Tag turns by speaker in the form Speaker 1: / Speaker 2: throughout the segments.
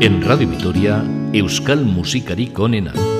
Speaker 1: En Radio Vitoria, Euskal Musikarik onena.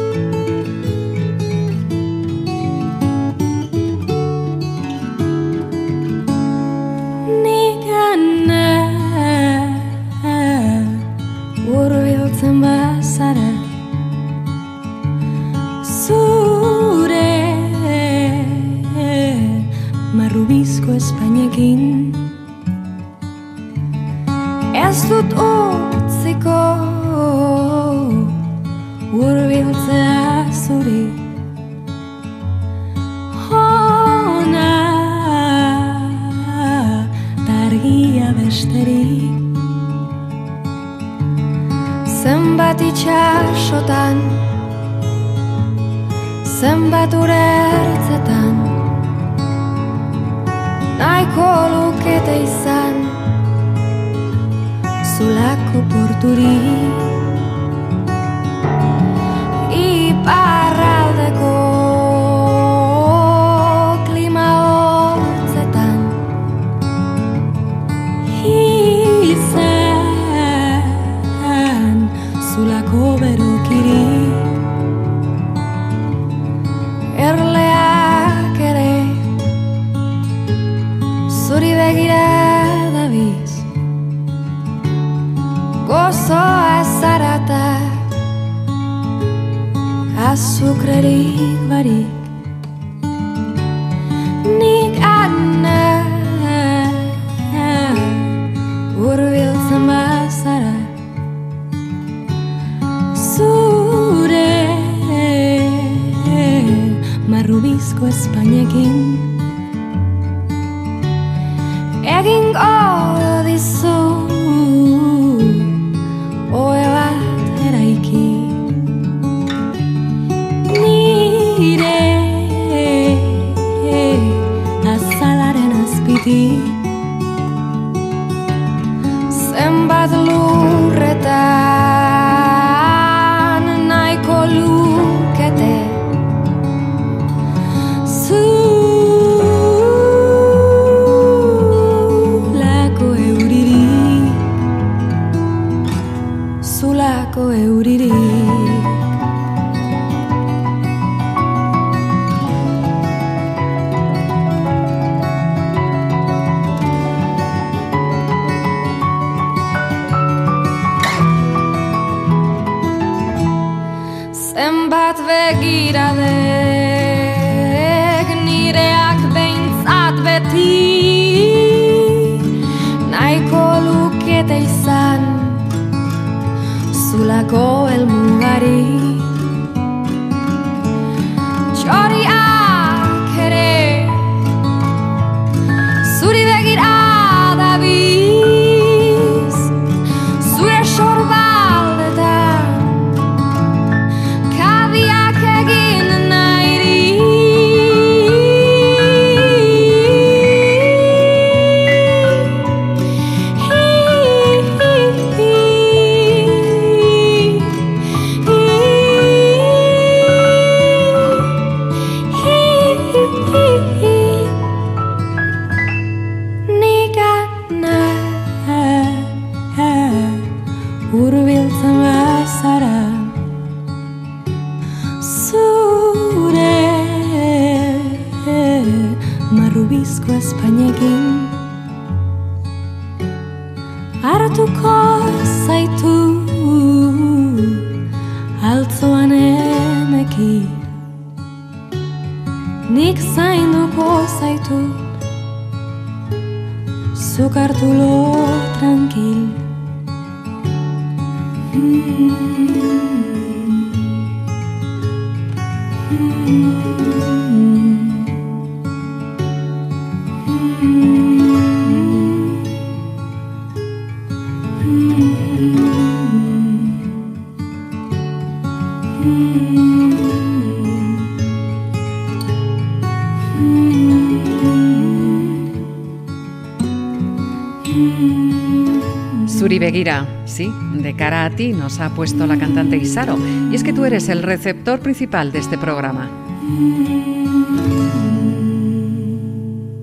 Speaker 2: De cara a ti nos ha puesto la cantante Isaro, y es que tú eres el receptor principal de este programa.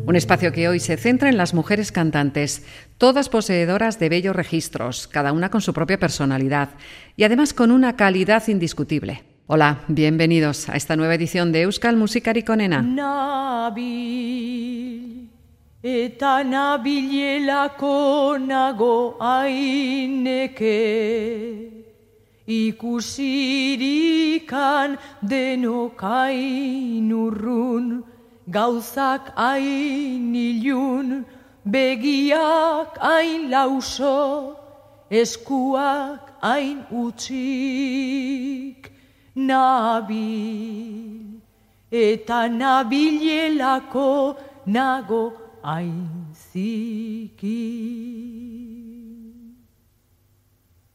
Speaker 2: Un espacio que hoy se centra en las mujeres cantantes, todas poseedoras de bellos registros, cada una con su propia personalidad y además con una calidad indiscutible. Hola, bienvenidos a esta nueva edición de Euskal Musikari Konena.
Speaker 3: Nabil, eta nabilelako nago aineke, ikusirikan denokain urrun, gauzak hain ilun, begiak hain lauso, eskuak hain utxik nabil. Eta nabilelako nago aintziki.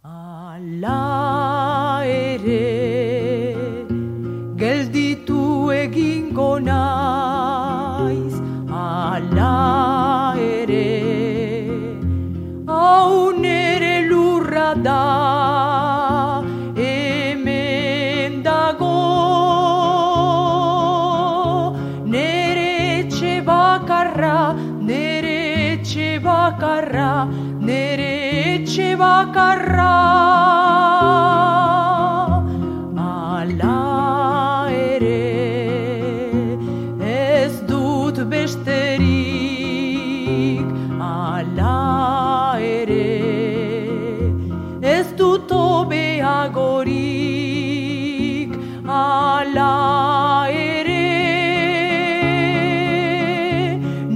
Speaker 3: Ala ere gelditu egingo naiz, ala ere hau lurra da. Bakarra, nere etxe bakarra. Ala ere, ez dut besterik, ala ere, ez dut obeagorik, ala ere.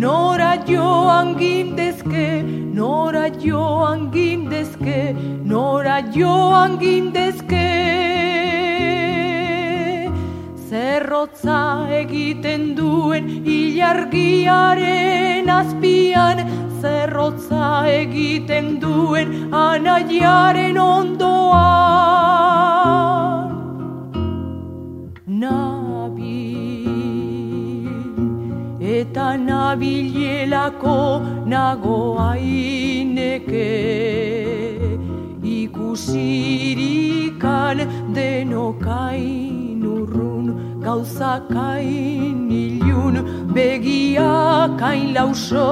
Speaker 3: Nora joan nora joan gindezke, nora joan gindezke. Zerrotza egiten duen ilargiaren azpian, zerrotza egiten duen anaiaren ondoan. Eta nabilelako nago aineke ikusirikan denokain urrun gauzakain ilun begiak hain lauso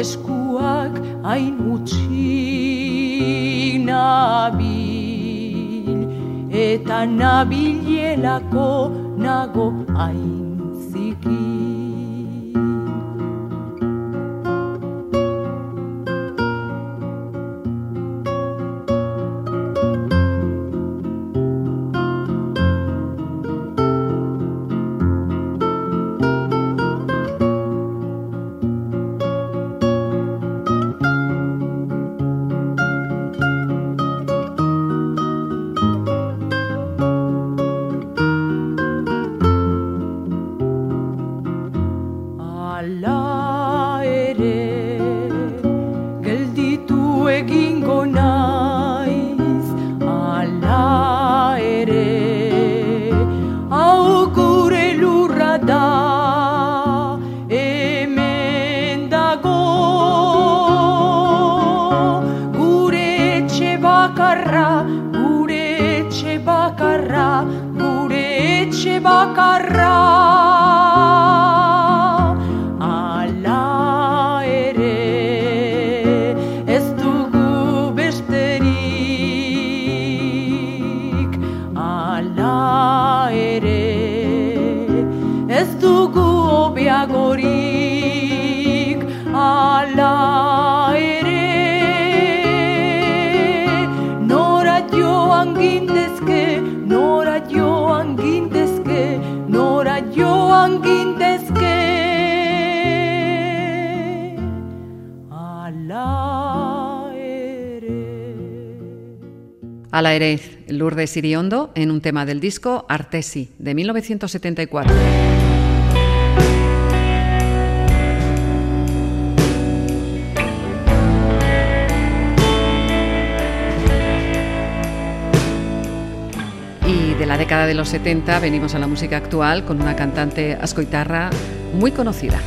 Speaker 3: eskuak hain utxik nabil. Eta nabilelako nago hain
Speaker 2: A la Erez, Lourdes Iriondo, en un tema del disco Artesi, de 1974. Y de la década de los 70 venimos a la música actual con una cantante ascoitarra muy conocida.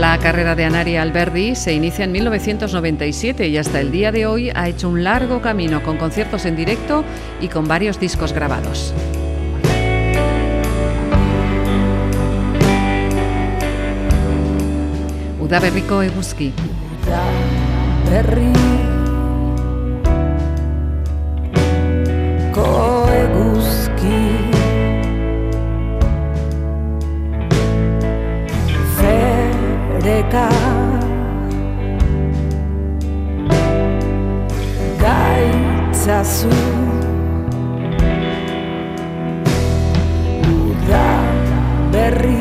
Speaker 2: La carrera de Anari Alberdi se inicia en 1997 y hasta el día de hoy ha hecho un largo camino con conciertos en directo y con varios discos grabados. Udaberriko eguzki.
Speaker 4: Fereka Gaitzazu. Uda berri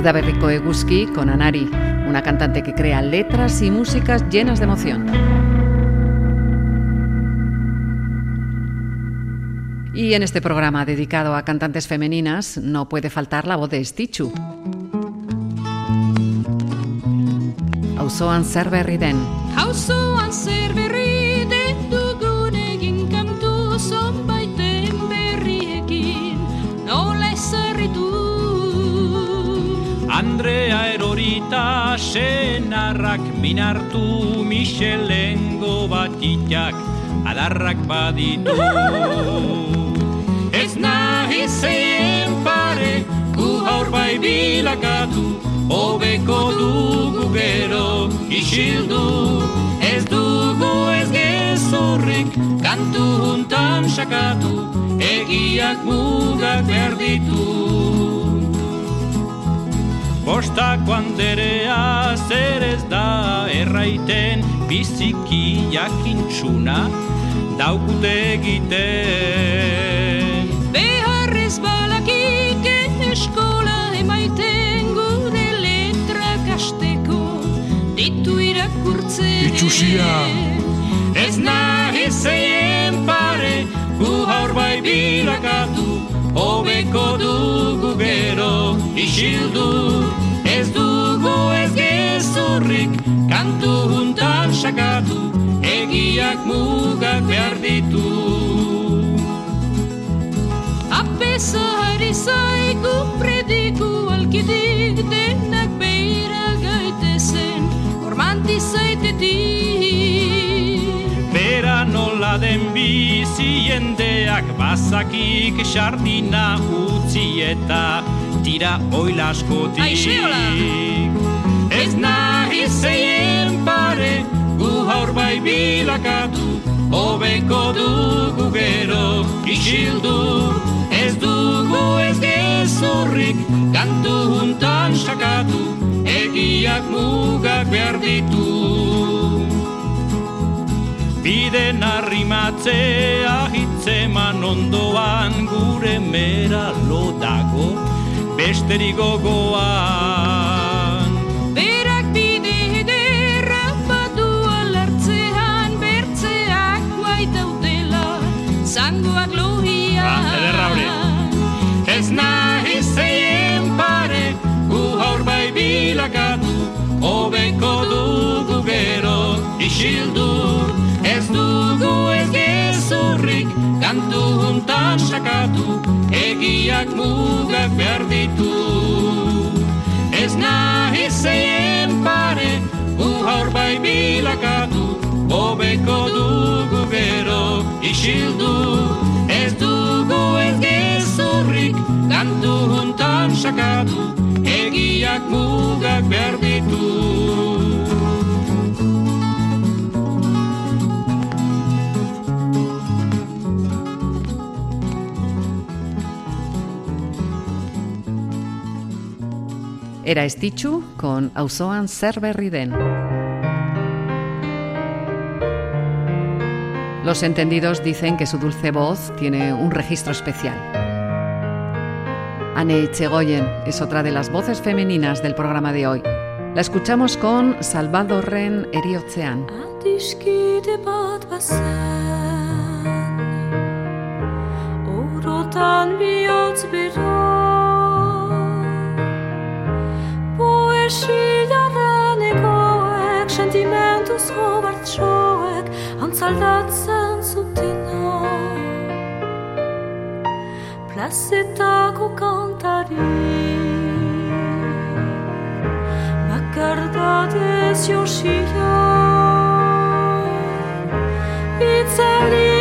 Speaker 2: Berrico Eguski con Anari, una cantante que crea letras y músicas llenas de emoción. Y en este programa dedicado a cantantes femeninas no puede faltar la voz de Stichu. Auzoan zer berri den.
Speaker 5: Auzoan zer
Speaker 6: Andrea erorita senarrak minartu Michelengo batitak adarrak baditu. Ez nahi zeien pare, gu haur bai bilakatu, Obeko dugu gero isildu, ez dugu ez gezurrik, kantu juntan sakatu, egiak mugak berditu. Bostako handerea zer ez da erraiten biziki jakintxuna, daukute egiten.
Speaker 7: Beharrez balakik eskola emaiten gure letra kasteko ditu irakurtzen.
Speaker 6: Itxusia. Ez nahi zeien pare, gu haur bai bilakatu, hobeko dugu gero isildu. Kantu juntan sakatu, egiak mugak behar ditu.
Speaker 7: Apesa hari zaigu prediku alkidik denak beira gaitezen ormanti.
Speaker 6: Bera nola den bizi jendeak bazakik sardina utzi eta tira oilaskotik.
Speaker 7: Aixeola!
Speaker 6: Ez nahi zeien pare, gu haur bai bilakatu, hobeko dugu gero isildu. Ez dugu ez gezurrik, kantu juntan sakatu, egiak mugak behar ditu. Biden arrimatzea hitzeman ondoan gure mera dago besterik gogoan. Hobeko dugu gero isildu. Ez dugu ez gezurrik, kantu juntan sakatu, egiak mugak behar ditu. Ez nahi zeien pare, gu haur bai bilakatu, hobeko dugu gero isildu. Ez dugu ez gezurrik, kantu juntan sakatu, egiak mugak behar ditu.
Speaker 2: Era Estichu con Auzoan zer berri den. Los entendidos dicen que su dulce voz tiene un registro especial. Anne Etxegoyen es otra de las voces femeninas del programa de hoy. La escuchamos con Salvadorren Eriotzean.
Speaker 5: Bertsoek Antzaldatzen zutena Plazetako kantari Bakardatez josia Itzelioa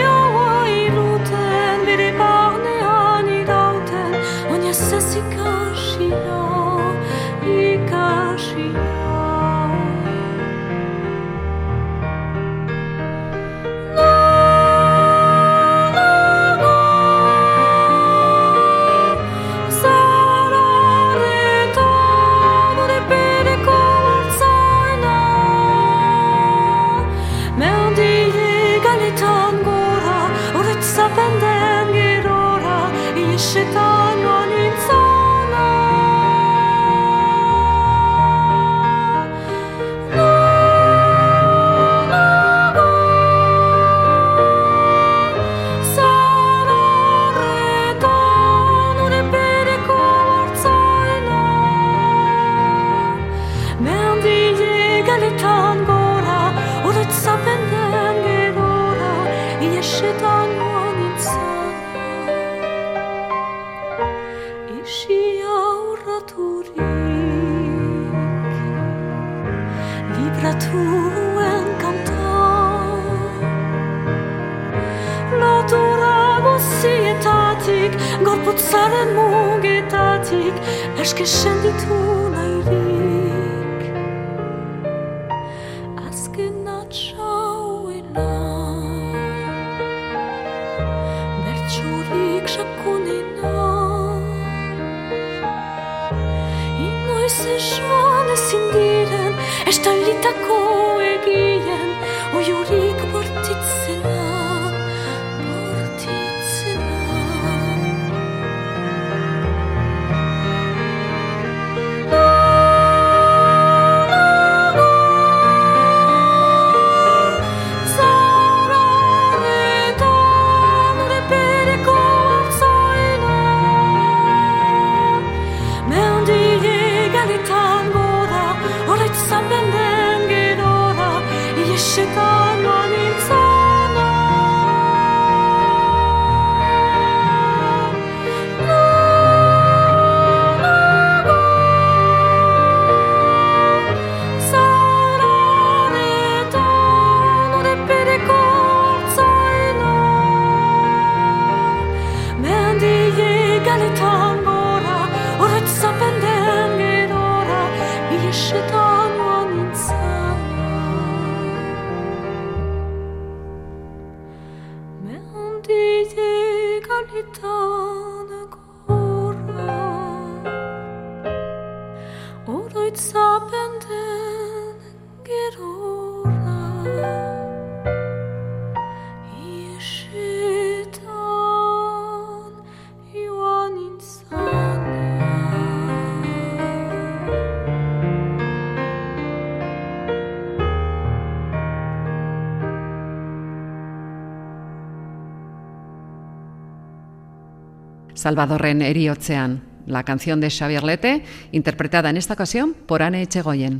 Speaker 2: Salvadorren eriotzean, la canción de Xavier Lete, interpretada en esta ocasión por Anne Echegoyen.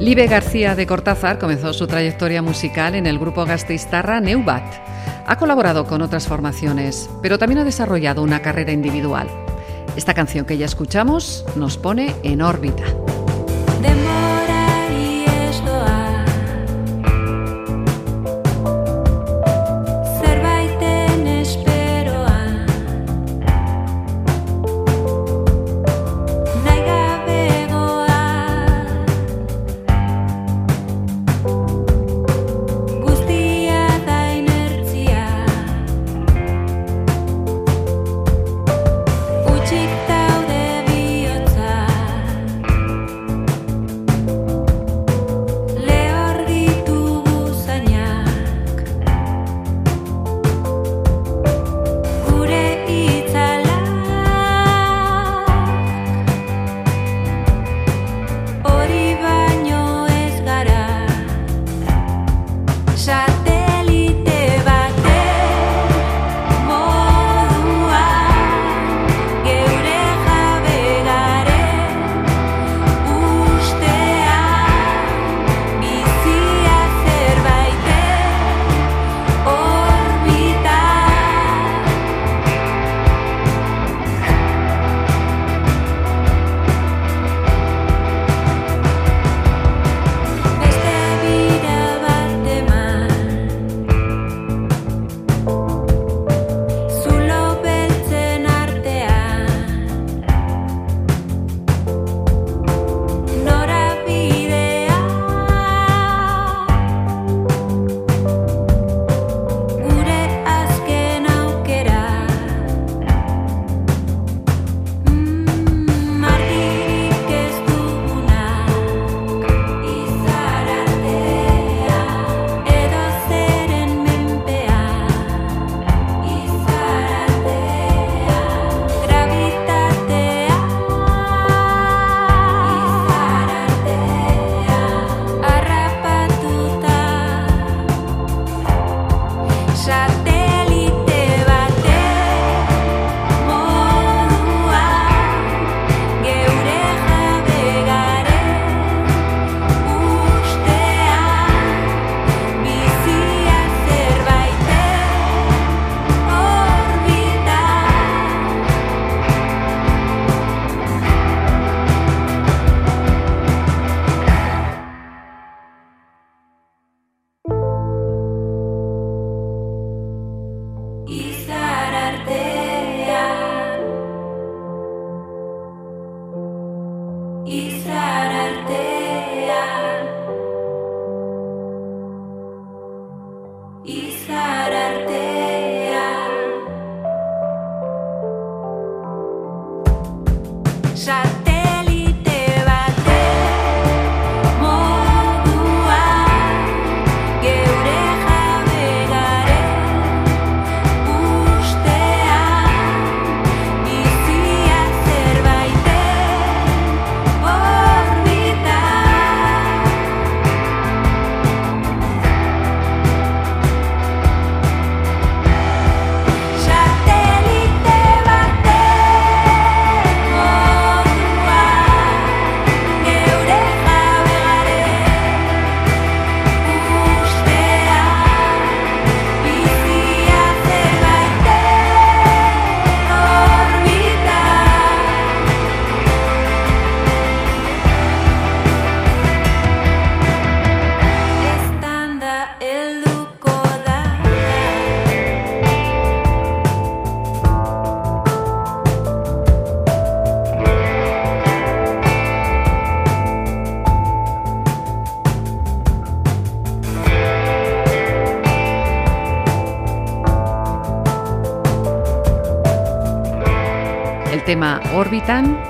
Speaker 2: Libe García de Cortázar comenzó su trayectoria musical en el grupo gasteiztarra Neubat. Ha colaborado con otras formaciones, pero también ha desarrollado una carrera individual. Esta canción que ya escuchamos nos pone en órbita.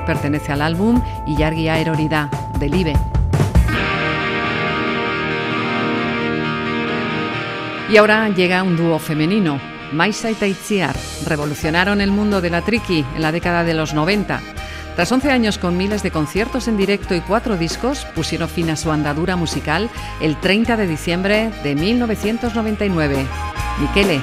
Speaker 1: Pertenece al álbum Ilargia Erorida, de Libe. Y ahora llega un dúo femenino. Maisa y Taitziar revolucionaron el mundo de la triqui en la década de los 90. Tras 11 años con miles de conciertos en directo y cuatro discos, pusieron fin a su andadura musical el 30 de diciembre de 1999. Miquele,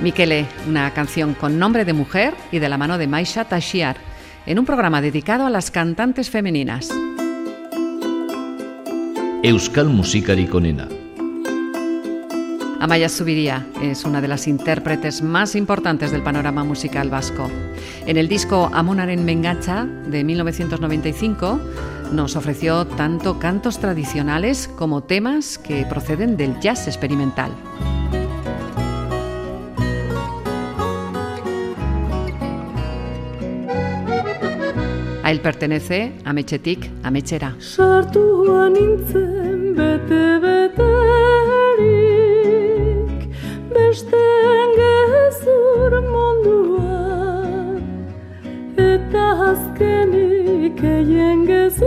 Speaker 1: Miquele, una canción con nombre de mujer y de la mano de Maisha Tashiar, en un programa dedicado a las cantantes femeninas.
Speaker 8: Euskal musikarik onena.
Speaker 1: Amaya Zubiría es una de las intérpretes más importantes del panorama musical vasco. En el disco Amonaren Mengacha de 1995 nos ofreció tanto cantos tradicionales como temas que proceden del jazz experimental. Israel pertenece a Mechetik, a Mechera.
Speaker 9: Sartua nintzen bete beterik, beste engezur mundua, eta azkenik eien gezurrek,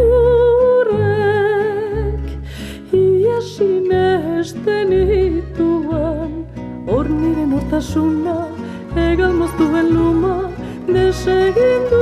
Speaker 9: iasi mehesten ituan, hor nire nortasuna, egal moztuen luma, desegindu.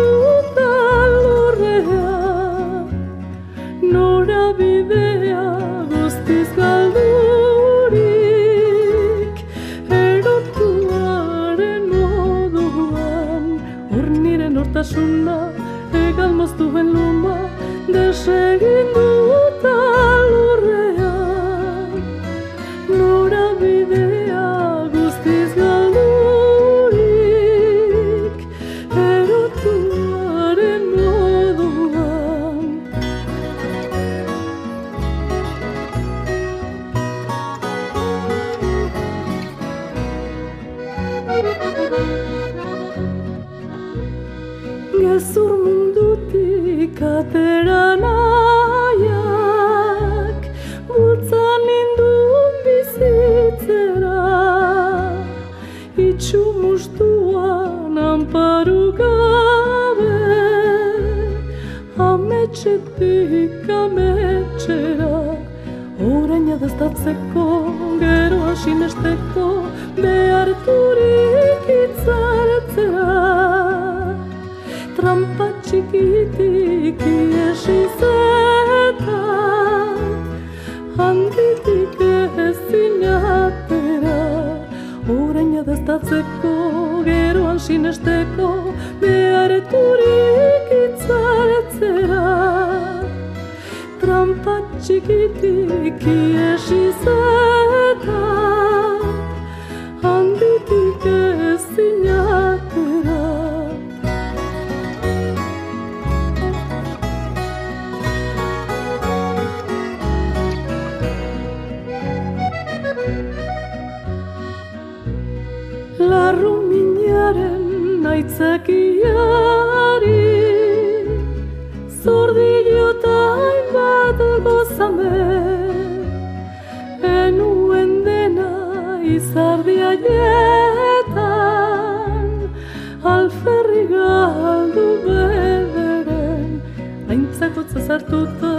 Speaker 9: Aintzako zazartuta,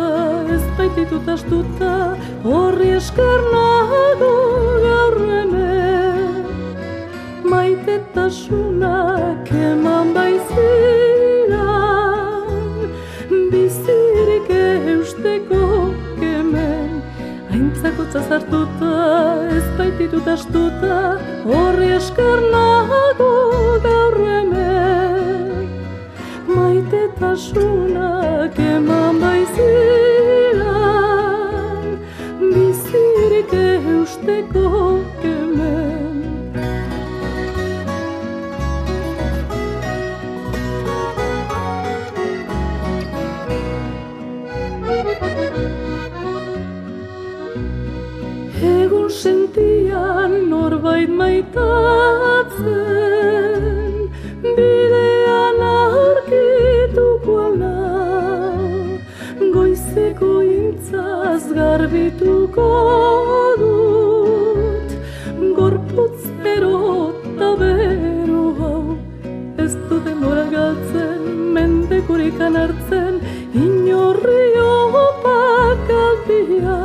Speaker 9: ez baititut astuta Horri esker nago gaur hemen Maitetasunak eman baizira Bizirik eusteko kemen Aintzako zazartuta, ez baititut astuta Horri esker nago gaur ta shuna ke mamba isi dut Gorputz ero eta bero hau. Ez du denbora galtzen, mendekurikan hartzen Inorri opak aldia.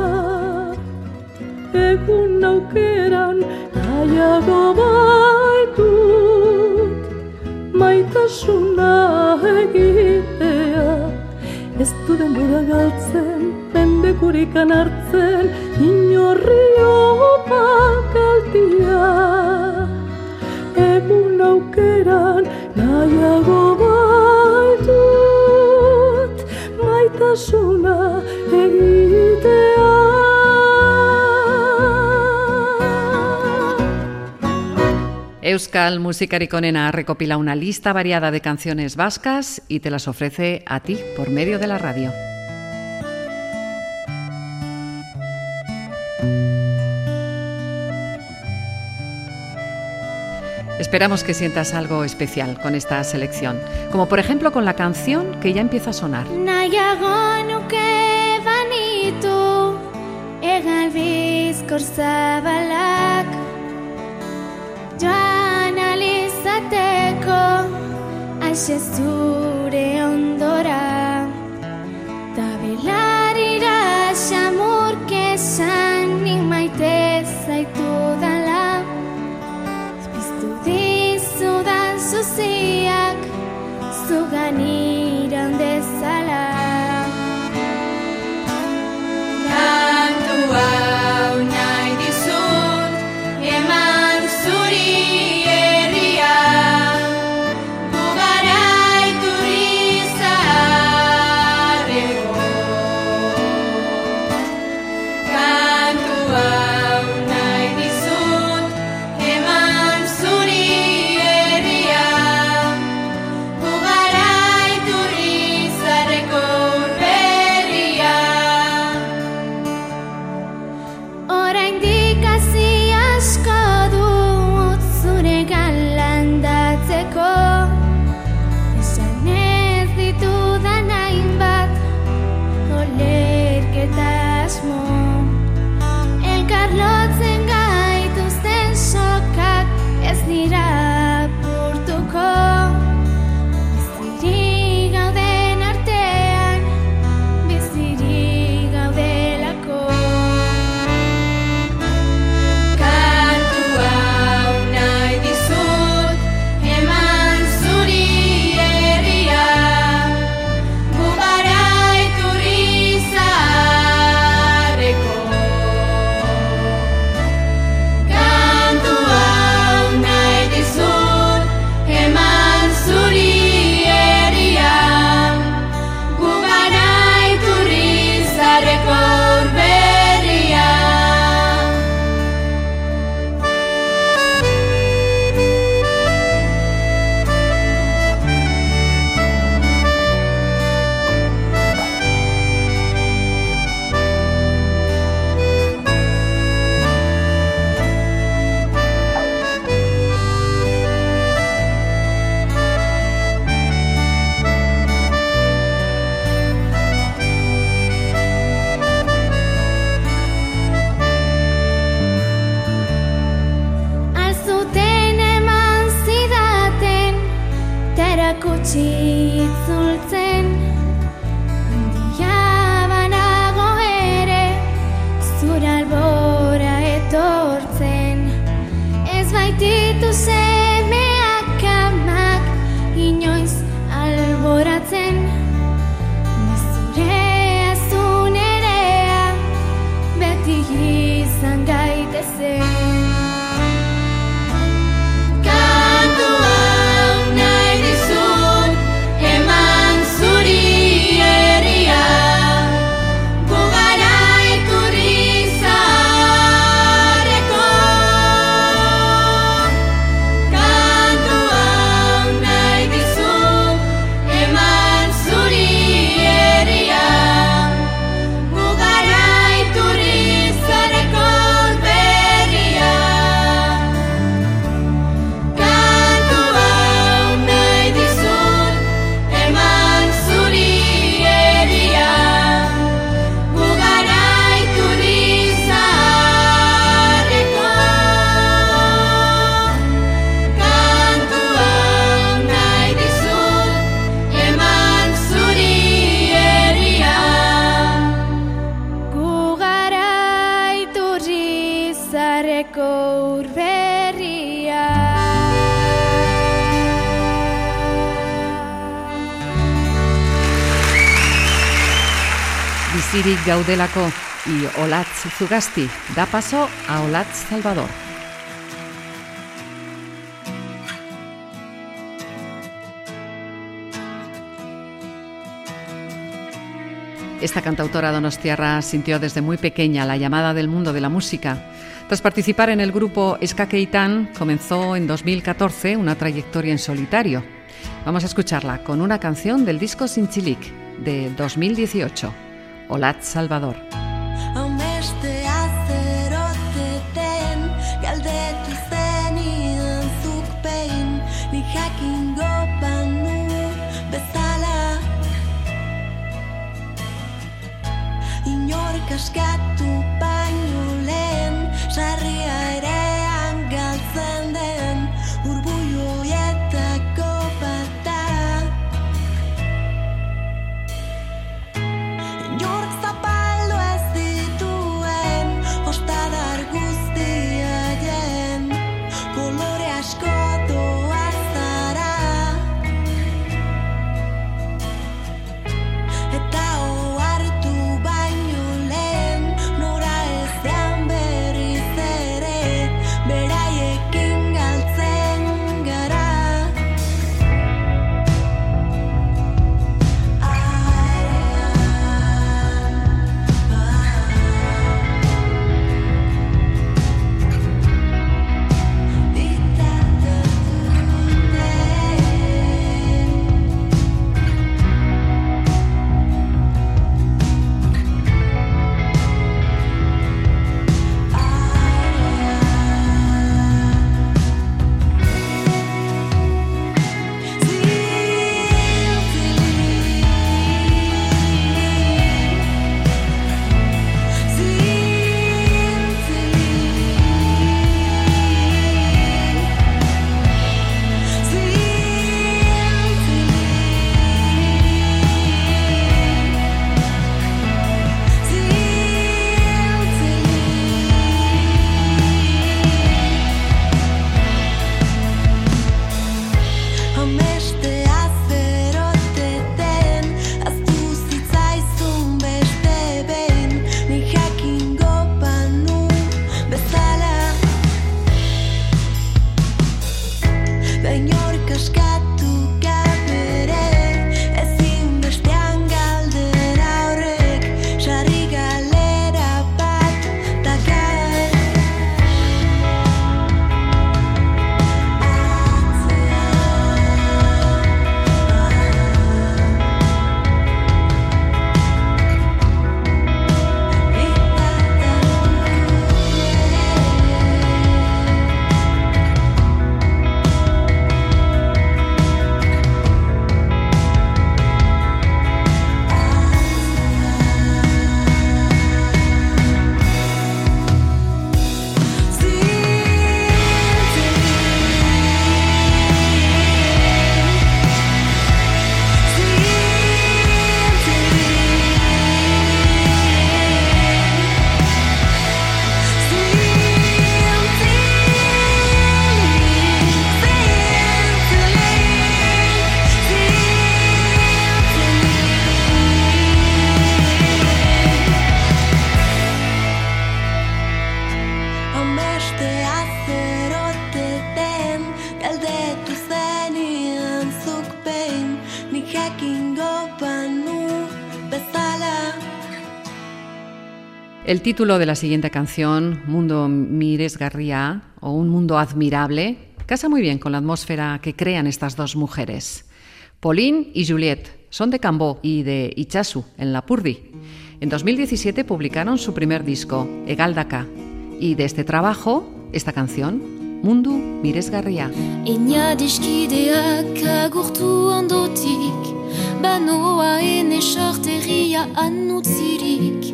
Speaker 9: Egun aukeran nahiago baitut maitasuna egitea. Ez du denbora galtzen mendekurikan hartzen
Speaker 2: Euskal Musikarik Onena recopila una lista variada de canciones vascas y te las ofrece a ti por medio de la radio. Esperamos que sientas algo especial con esta selección, como por ejemplo con la canción que ya empieza a sonar.
Speaker 10: daudelako i Olatz Zugasti da paso a Olatz Salvador. Esta cantautora donostiarra sintió desde muy pequeña la llamada del mundo de la música. Tras participar en el grupo Skakeitan, comenzó en 2014 una trayectoria en solitario. Vamos a escucharla con una canción del disco Sinchilic de 2018. Olat Salvador.
Speaker 2: El título de la siguiente canción, Mundo Miresgarria o Un Mundo Admirable, casa muy bien con la atmósfera que crean estas dos mujeres. Pauline y Juliette son de Cambó y de Ichasu, en Lapurdi. En 2017 publicaron su primer disco, Egaldaka, y de este trabajo, esta canción, Mundu Miresgarria.
Speaker 1: Ina diskideak agurtu ondotik Banoa ene sorteria anutzirik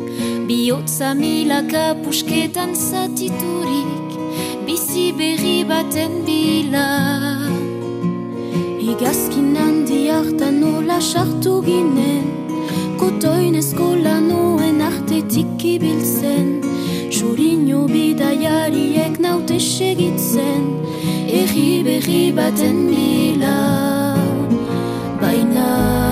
Speaker 1: Biotza milaka pusketan zatiturik Bizi berri baten bila. Igazkin handi hartan nola sartu ginen Kotoin eskola noen artetik ibiltzen. Xurino bidaiariek naute segitzen Erri berri baten bila. Baina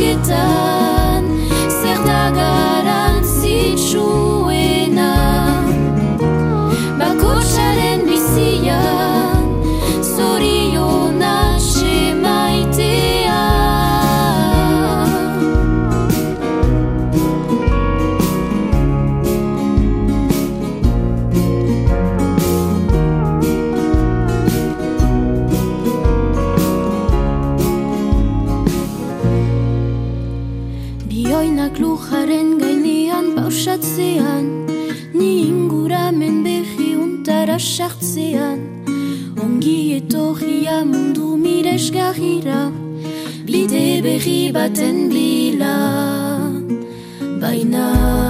Speaker 1: get done. Miresgarrira Bide berri baten bila Baina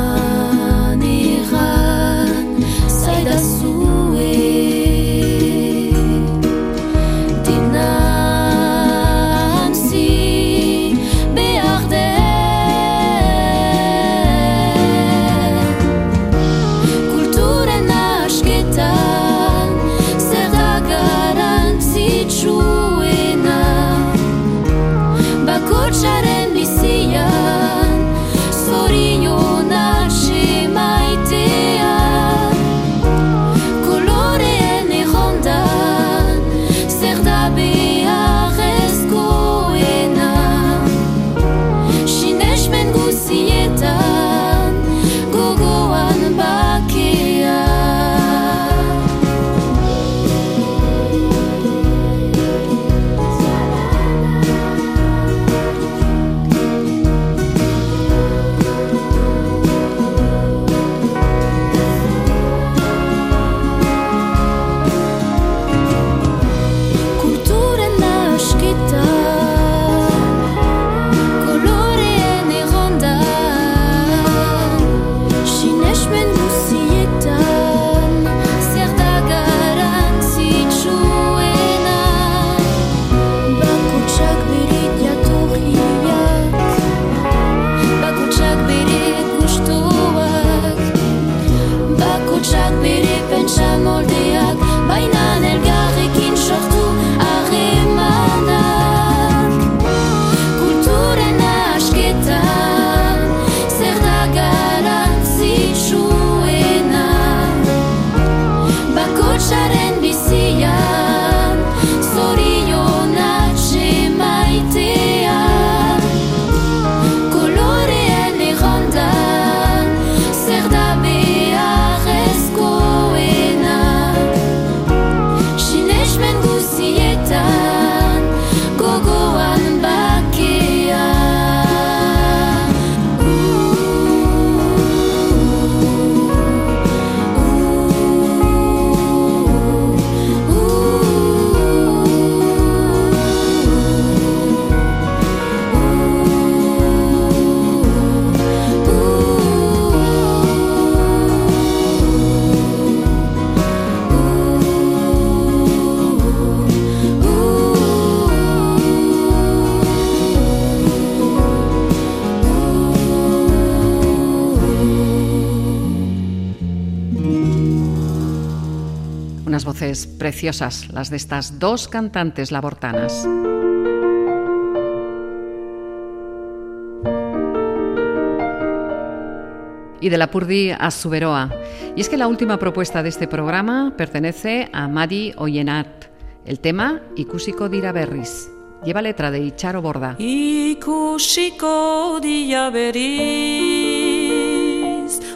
Speaker 2: voces preciosas, las de estas dos cantantes labortanas. y de la Purdi a Suberoa. Y es que la última propuesta de este programa pertenece a Madi Oyenat. El tema Ikusiko dira berriz. Lleva letra de Icharo Borda.
Speaker 11: Ikusiko dia berriz,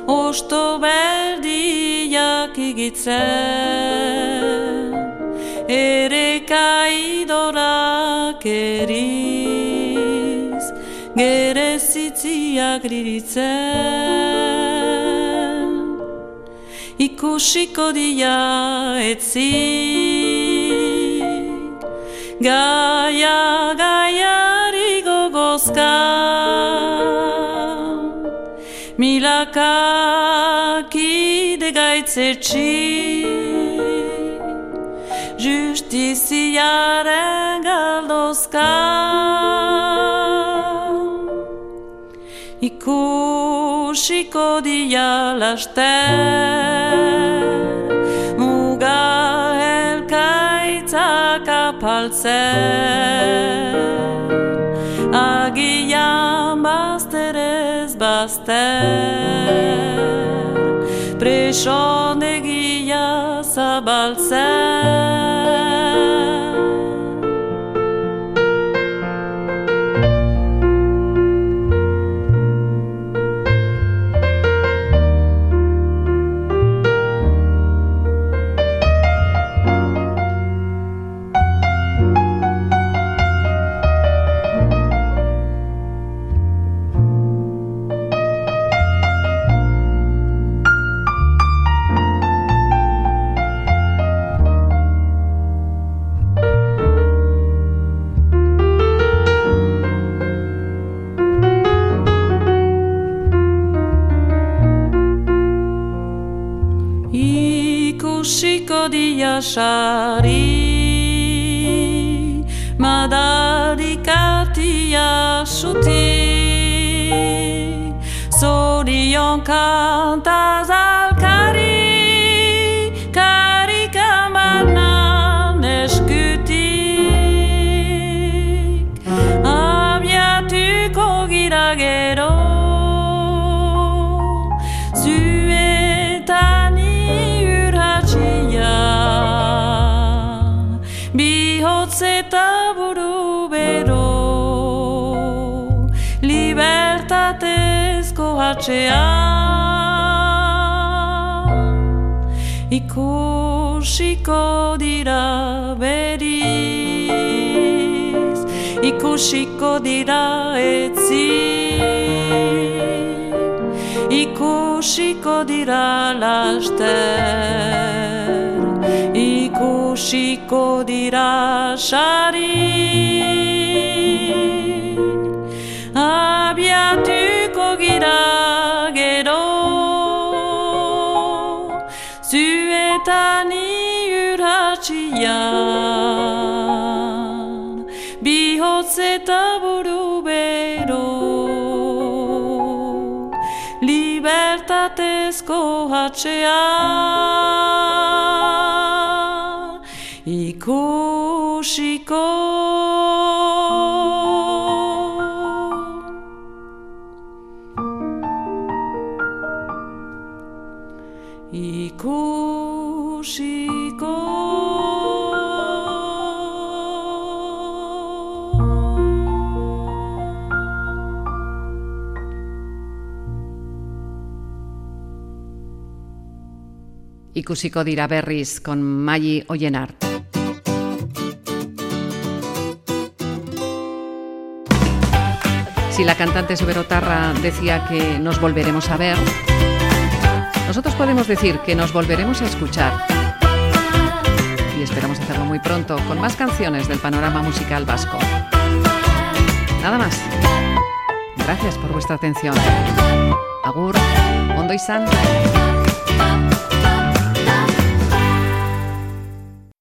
Speaker 11: osto berdiak igitzen, ere kaidorak eriz, gerezitziak riritzen. Ikusiko dia etzi, Gaia, gaiari gogozka Milaka gaitzetsi Justiziaren galdozka Ikusiko dia laster. Muga elkaitzak apaltzen Agian bazterez bazter Presonegia zabaltzen Ikusiko dira etzi Ikusiko dira laster Ikusiko dira sari. Abiatuko gira gero Zuetani urratxian Libertatezko
Speaker 2: Ikusiko dira berriz con Maggi Oyenart. Si la cantante Suberotarra decía que nos volveremos a ver, nosotros podemos decir que nos volveremos a escuchar. Y esperamos hacerlo muy pronto con más canciones del panorama musical vasco. Nada más. Gracias por vuestra atención. Agur, Ondo y San.